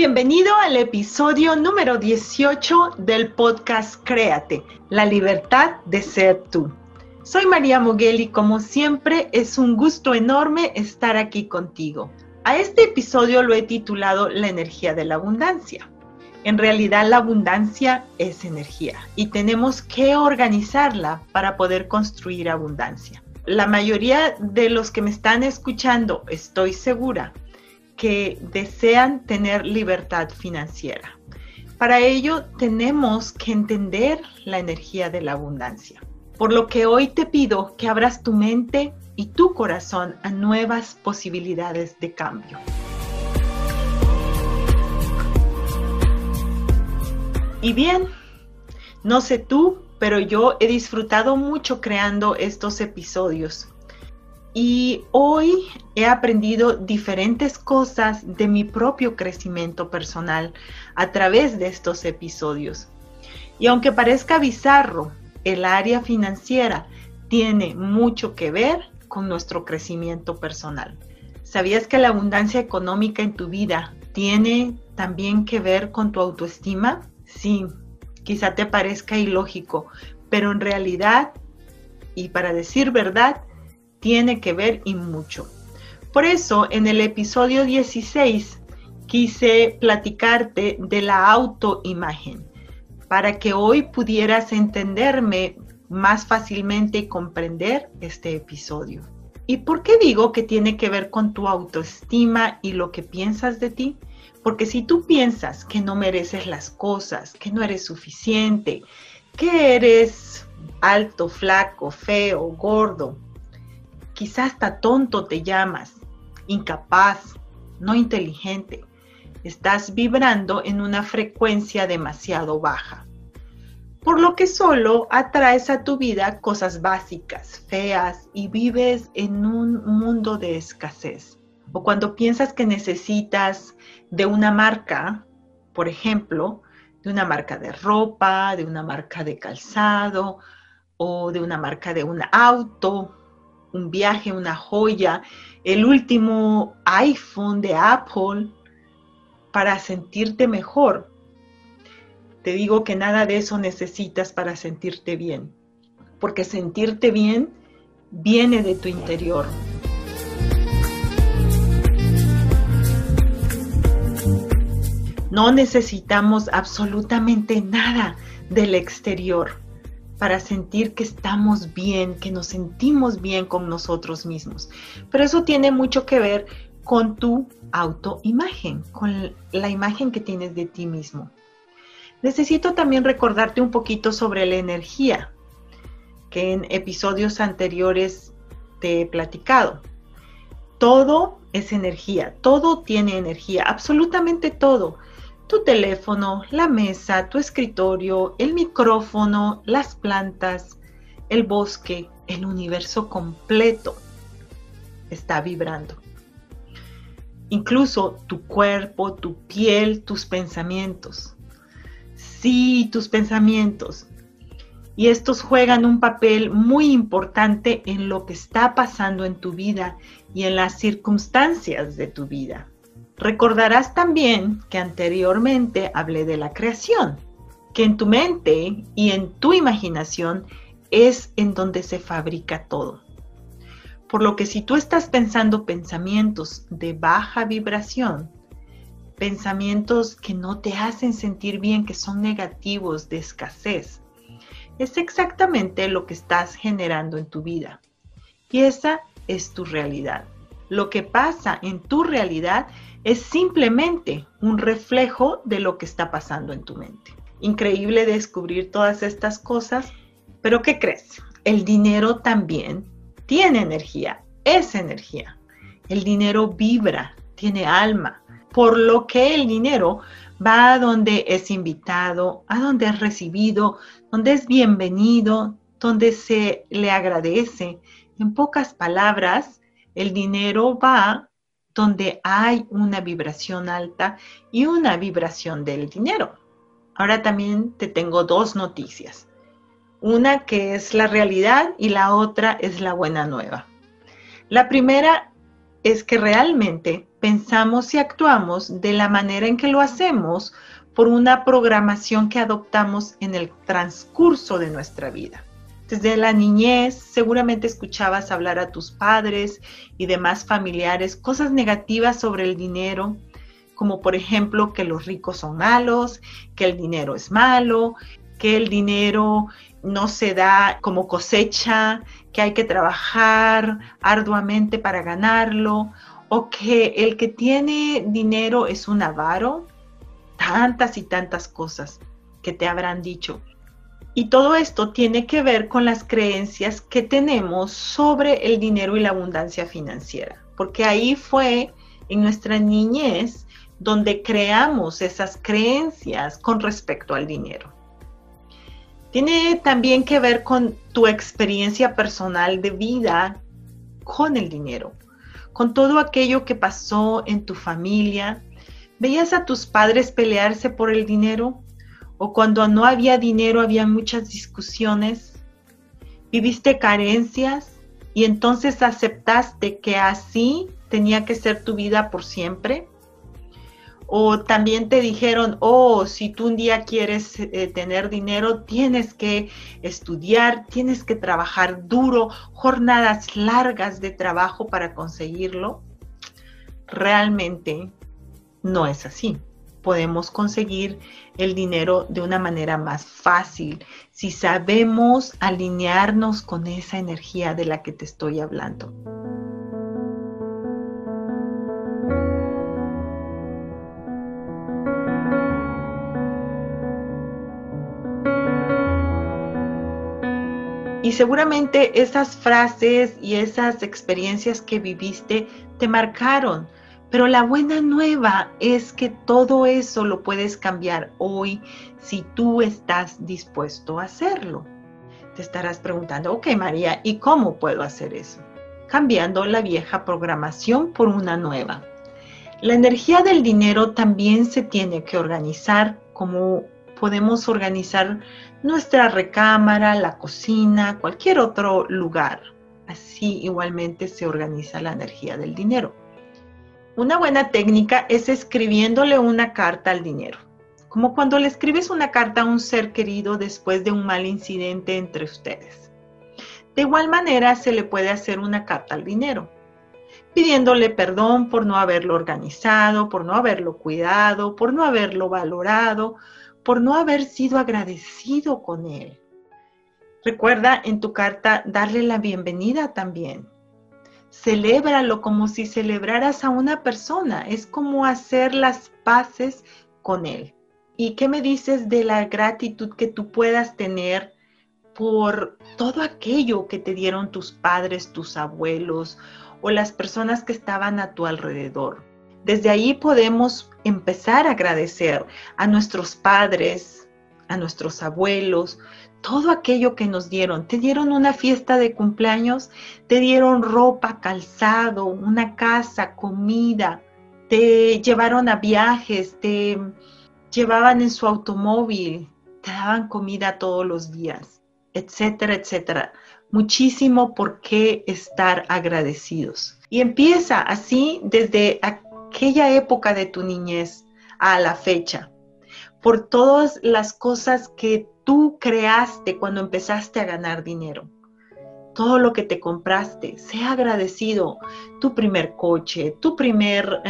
Bienvenido al episodio número 18 del podcast Créate, la libertad de ser tú. Soy María Moguel y como siempre es un gusto enorme estar aquí contigo. A este episodio lo he titulado La energía de la abundancia. En realidad la abundancia es energía y tenemos que organizarla para poder construir abundancia. La mayoría de los que me están escuchando, estoy segura, que desean tener libertad financiera. Para ello tenemos que entender la energía de la abundancia. Por lo que hoy te pido que abras tu mente y tu corazón a nuevas posibilidades de cambio. Y bien, no sé tú, pero yo he disfrutado mucho creando estos episodios y hoy he aprendido diferentes cosas de mi propio crecimiento personal a través de estos episodios. Y aunque parezca bizarro, el área financiera tiene mucho que ver con nuestro crecimiento personal. ¿Sabías que la abundancia económica en tu vida tiene también que ver con tu autoestima? Sí, quizá te parezca ilógico, pero en realidad, y para decir verdad, tiene que ver y mucho. Por eso, en el episodio 16 quise platicarte de la autoimagen, para que hoy pudieras entenderme más fácilmente y comprender este episodio. ¿Y por qué digo que tiene que ver con tu autoestima y lo que piensas de ti? Porque si tú piensas que no mereces las cosas, que no eres suficiente, que eres alto, flaco, feo, gordo, Quizás hasta tonto te llamas, incapaz, no inteligente. Estás vibrando en una frecuencia demasiado baja. Por lo que solo atraes a tu vida cosas básicas, feas y vives en un mundo de escasez. O cuando piensas que necesitas de una marca, por ejemplo, de una marca de ropa, de una marca de calzado o de una marca de un auto un viaje, una joya, el último iPhone de Apple para sentirte mejor. Te digo que nada de eso necesitas para sentirte bien, porque sentirte bien viene de tu interior. No necesitamos absolutamente nada del exterior para sentir que estamos bien, que nos sentimos bien con nosotros mismos. Pero eso tiene mucho que ver con tu autoimagen, con la imagen que tienes de ti mismo. Necesito también recordarte un poquito sobre la energía, que en episodios anteriores te he platicado. Todo es energía, todo tiene energía, absolutamente todo tu teléfono, la mesa, tu escritorio, el micrófono, las plantas, el bosque, el universo completo está vibrando. Incluso tu cuerpo, tu piel, tus pensamientos. Sí, tus pensamientos. Y estos juegan un papel muy importante en lo que está pasando en tu vida y en las circunstancias de tu vida. Recordarás también que anteriormente hablé de la creación, que en tu mente y en tu imaginación es en donde se fabrica todo. Por lo que si tú estás pensando pensamientos de baja vibración, pensamientos que no te hacen sentir bien, que son negativos, de escasez, es exactamente lo que estás generando en tu vida. Y esa es tu realidad. Lo que pasa en tu realidad es simplemente un reflejo de lo que está pasando en tu mente. Increíble descubrir todas estas cosas, pero ¿qué crees? El dinero también tiene energía, es energía. El dinero vibra, tiene alma, por lo que el dinero va a donde es invitado, a donde es recibido, donde es bienvenido, donde se le agradece. En pocas palabras, el dinero va donde hay una vibración alta y una vibración del dinero. Ahora también te tengo dos noticias. Una que es la realidad y la otra es la buena nueva. La primera es que realmente pensamos y actuamos de la manera en que lo hacemos por una programación que adoptamos en el transcurso de nuestra vida. Desde la niñez seguramente escuchabas hablar a tus padres y demás familiares cosas negativas sobre el dinero, como por ejemplo que los ricos son malos, que el dinero es malo, que el dinero no se da como cosecha, que hay que trabajar arduamente para ganarlo, o que el que tiene dinero es un avaro, tantas y tantas cosas que te habrán dicho. Y todo esto tiene que ver con las creencias que tenemos sobre el dinero y la abundancia financiera, porque ahí fue en nuestra niñez donde creamos esas creencias con respecto al dinero. Tiene también que ver con tu experiencia personal de vida con el dinero, con todo aquello que pasó en tu familia. ¿Veías a tus padres pelearse por el dinero? ¿O cuando no había dinero había muchas discusiones? ¿Viviste carencias y entonces aceptaste que así tenía que ser tu vida por siempre? O también te dijeron, oh, si tú un día quieres eh, tener dinero, tienes que estudiar, tienes que trabajar duro, jornadas largas de trabajo para conseguirlo. Realmente no es así. Podemos conseguir el dinero de una manera más fácil si sabemos alinearnos con esa energía de la que te estoy hablando. Y seguramente esas frases y esas experiencias que viviste te marcaron. Pero la buena nueva es que todo eso lo puedes cambiar hoy si tú estás dispuesto a hacerlo. Te estarás preguntando, ok María, ¿y cómo puedo hacer eso? Cambiando la vieja programación por una nueva. La energía del dinero también se tiene que organizar como podemos organizar nuestra recámara, la cocina, cualquier otro lugar. Así igualmente se organiza la energía del dinero. Una buena técnica es escribiéndole una carta al dinero, como cuando le escribes una carta a un ser querido después de un mal incidente entre ustedes. De igual manera se le puede hacer una carta al dinero, pidiéndole perdón por no haberlo organizado, por no haberlo cuidado, por no haberlo valorado, por no haber sido agradecido con Él. Recuerda en tu carta darle la bienvenida también. Celébralo como si celebraras a una persona. Es como hacer las paces con Él. ¿Y qué me dices de la gratitud que tú puedas tener por todo aquello que te dieron tus padres, tus abuelos o las personas que estaban a tu alrededor? Desde ahí podemos empezar a agradecer a nuestros padres, a nuestros abuelos, todo aquello que nos dieron. Te dieron una fiesta de cumpleaños, te dieron ropa, calzado, una casa, comida, te llevaron a viajes, te llevaban en su automóvil, te daban comida todos los días, etcétera, etcétera. Muchísimo por qué estar agradecidos. Y empieza así desde aquella época de tu niñez a la fecha, por todas las cosas que tú creaste cuando empezaste a ganar dinero, todo lo que te compraste. Sea agradecido. Tu primer coche, tu primer,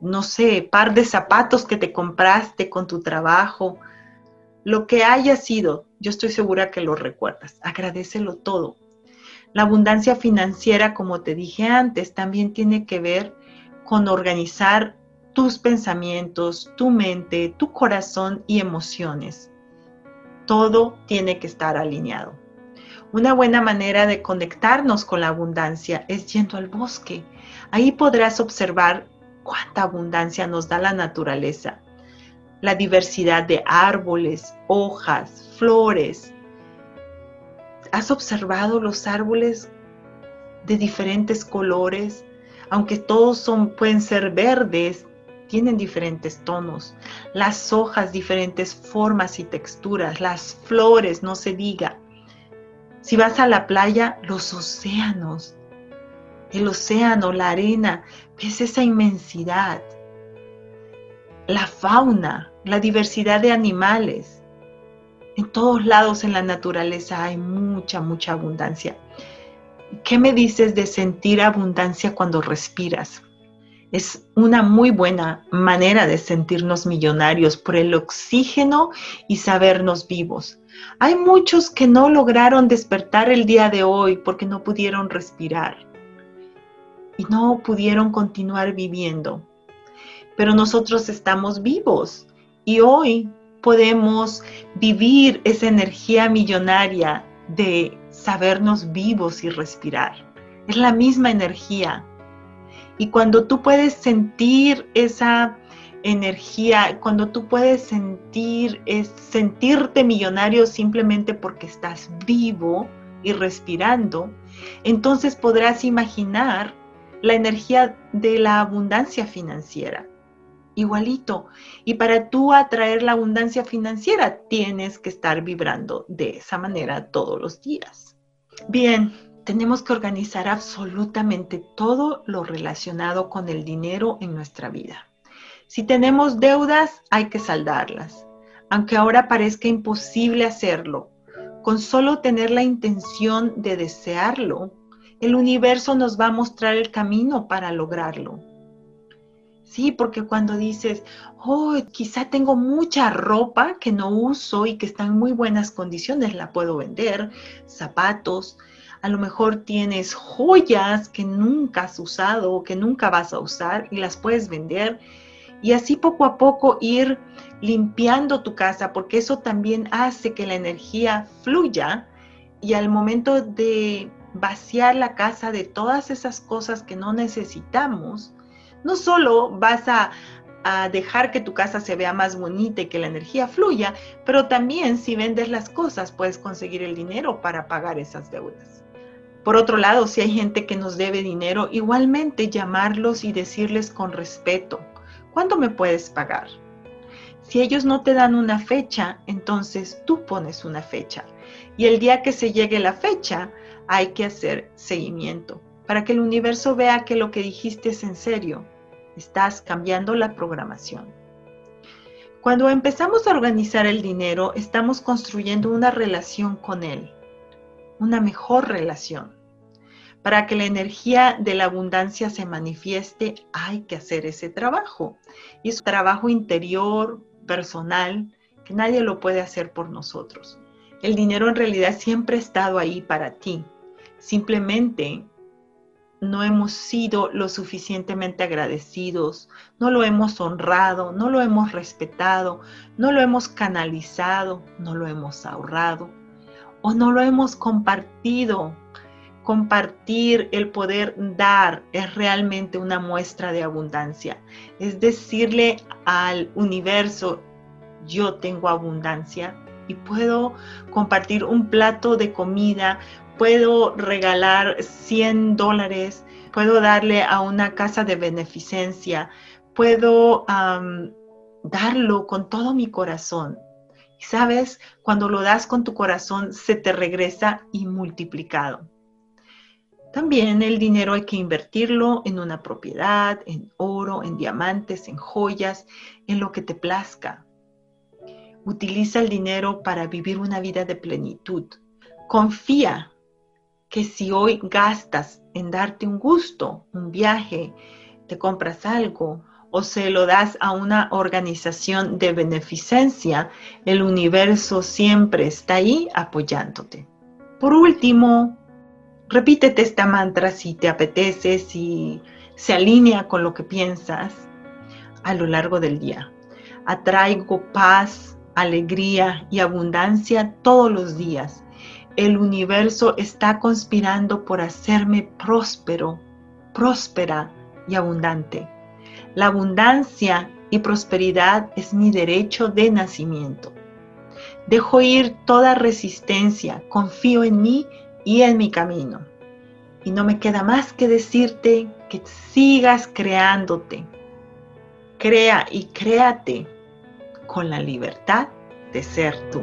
no sé, par de zapatos que te compraste con tu trabajo. Lo que haya sido, yo estoy segura que lo recuerdas. Agradecelo todo. La abundancia financiera, como te dije antes, también tiene que ver con organizar tus pensamientos, tu mente, tu corazón y emociones. Todo tiene que estar alineado. Una buena manera de conectarnos con la abundancia es yendo al bosque. Ahí podrás observar cuánta abundancia nos da la naturaleza. La diversidad de árboles, hojas, flores. ¿Has observado los árboles de diferentes colores? Aunque todos son, pueden ser verdes, tienen diferentes tonos. Las hojas, diferentes formas y texturas. Las flores, no se diga. Si vas a la playa, los océanos, el océano, la arena, ves esa inmensidad. La fauna, la diversidad de animales. En todos lados en la naturaleza hay mucha, mucha abundancia. ¿Qué me dices de sentir abundancia cuando respiras? Es una muy buena manera de sentirnos millonarios por el oxígeno y sabernos vivos. Hay muchos que no lograron despertar el día de hoy porque no pudieron respirar y no pudieron continuar viviendo. Pero nosotros estamos vivos y hoy podemos vivir esa energía millonaria de sabernos vivos y respirar. Es la misma energía. Y cuando tú puedes sentir esa energía, cuando tú puedes sentir, sentirte millonario simplemente porque estás vivo y respirando, entonces podrás imaginar la energía de la abundancia financiera. Igualito. Y para tú atraer la abundancia financiera, tienes que estar vibrando de esa manera todos los días. Bien, tenemos que organizar absolutamente todo lo relacionado con el dinero en nuestra vida. Si tenemos deudas, hay que saldarlas, aunque ahora parezca imposible hacerlo. Con solo tener la intención de desearlo, el universo nos va a mostrar el camino para lograrlo. Sí, porque cuando dices, oh, quizá tengo mucha ropa que no uso y que está en muy buenas condiciones, la puedo vender, zapatos, a lo mejor tienes joyas que nunca has usado o que nunca vas a usar y las puedes vender y así poco a poco ir limpiando tu casa, porque eso también hace que la energía fluya y al momento de vaciar la casa de todas esas cosas que no necesitamos, no solo vas a, a, dejar que tu casa se vea más bonita y que la energía fluya, pero también si vendes las cosas puedes conseguir el dinero para pagar esas deudas. Por otro lado, si hay gente que nos debe dinero, igualmente llamarlos y decirles con respeto, ¿Cuándo me puedes pagar? Si ellos no te dan una fecha, entonces tú pones una fecha. Y el día que se llegue la fecha, hay que hacer seguimiento para que el universo vea que lo que dijiste es en serio. Estás cambiando la programación. Cuando empezamos a organizar el dinero, estamos construyendo una relación con él, una mejor relación. Para que la energía de la abundancia se manifieste, hay que hacer ese trabajo. Y es un trabajo interior, personal, que nadie lo puede hacer por nosotros. El dinero en realidad siempre ha estado ahí para ti. Simplemente no hemos sido lo suficientemente agradecidos, no lo hemos honrado, no lo hemos respetado, no lo hemos canalizado, no lo hemos ahorrado o no lo hemos compartido compartir, el poder dar es realmente una muestra de abundancia. Es decirle al universo, yo tengo abundancia y puedo compartir un plato de comida, puedo regalar 100 dólares, puedo darle a una casa de beneficencia, puedo darlo con todo mi corazón. Y sabes, cuando lo das con tu corazón, se te regresa y multiplicado. También el dinero hay que invertirlo en una propiedad, en oro, en diamantes, en joyas, en lo que te plazca. Utiliza el dinero para vivir una vida de plenitud. Confía que si hoy gastas en darte un gusto, un viaje, te compras algo o se lo das a una organización de beneficencia, el universo siempre está ahí apoyándote. Por último, repítete esta mantra si te apetece, si se alinea con lo que piensas a lo largo del día. Atraigo paz, alegría y abundancia todos los días. El universo está conspirando por hacerme próspero, próspera y abundante. La abundancia y prosperidad es mi derecho de nacimiento. Dejo ir toda resistencia, confío en mí y en mi camino. Y no me queda más que decirte que sigas creándote. Crea y créate con la libertad de ser tú.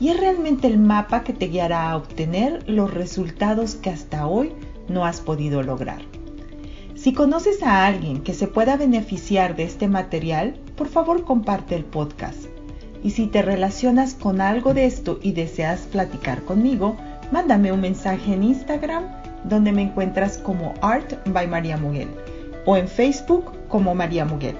y es realmente el mapa que te guiará a obtener los resultados que hasta hoy no has podido lograr. Si conoces a alguien que se pueda beneficiar de este material, por favor comparte el podcast. Y si te relacionas con algo de esto y deseas platicar conmigo, mándame un mensaje en Instagram donde me encuentras como Art by María Muguel o en Facebook como María Muguel.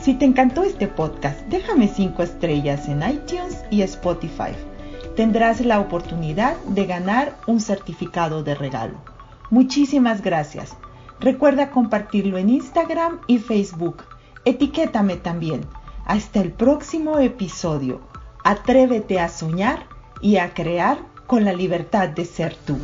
Si te encantó este podcast, déjame 5 estrellas en iTunes y Spotify. Tendrás la oportunidad de ganar un certificado de regalo. Muchísimas gracias. Recuerda compartirlo en Instagram y Facebook. Etiquétame también. Hasta el próximo episodio. Atrévete a soñar y a crear con la libertad de ser tú.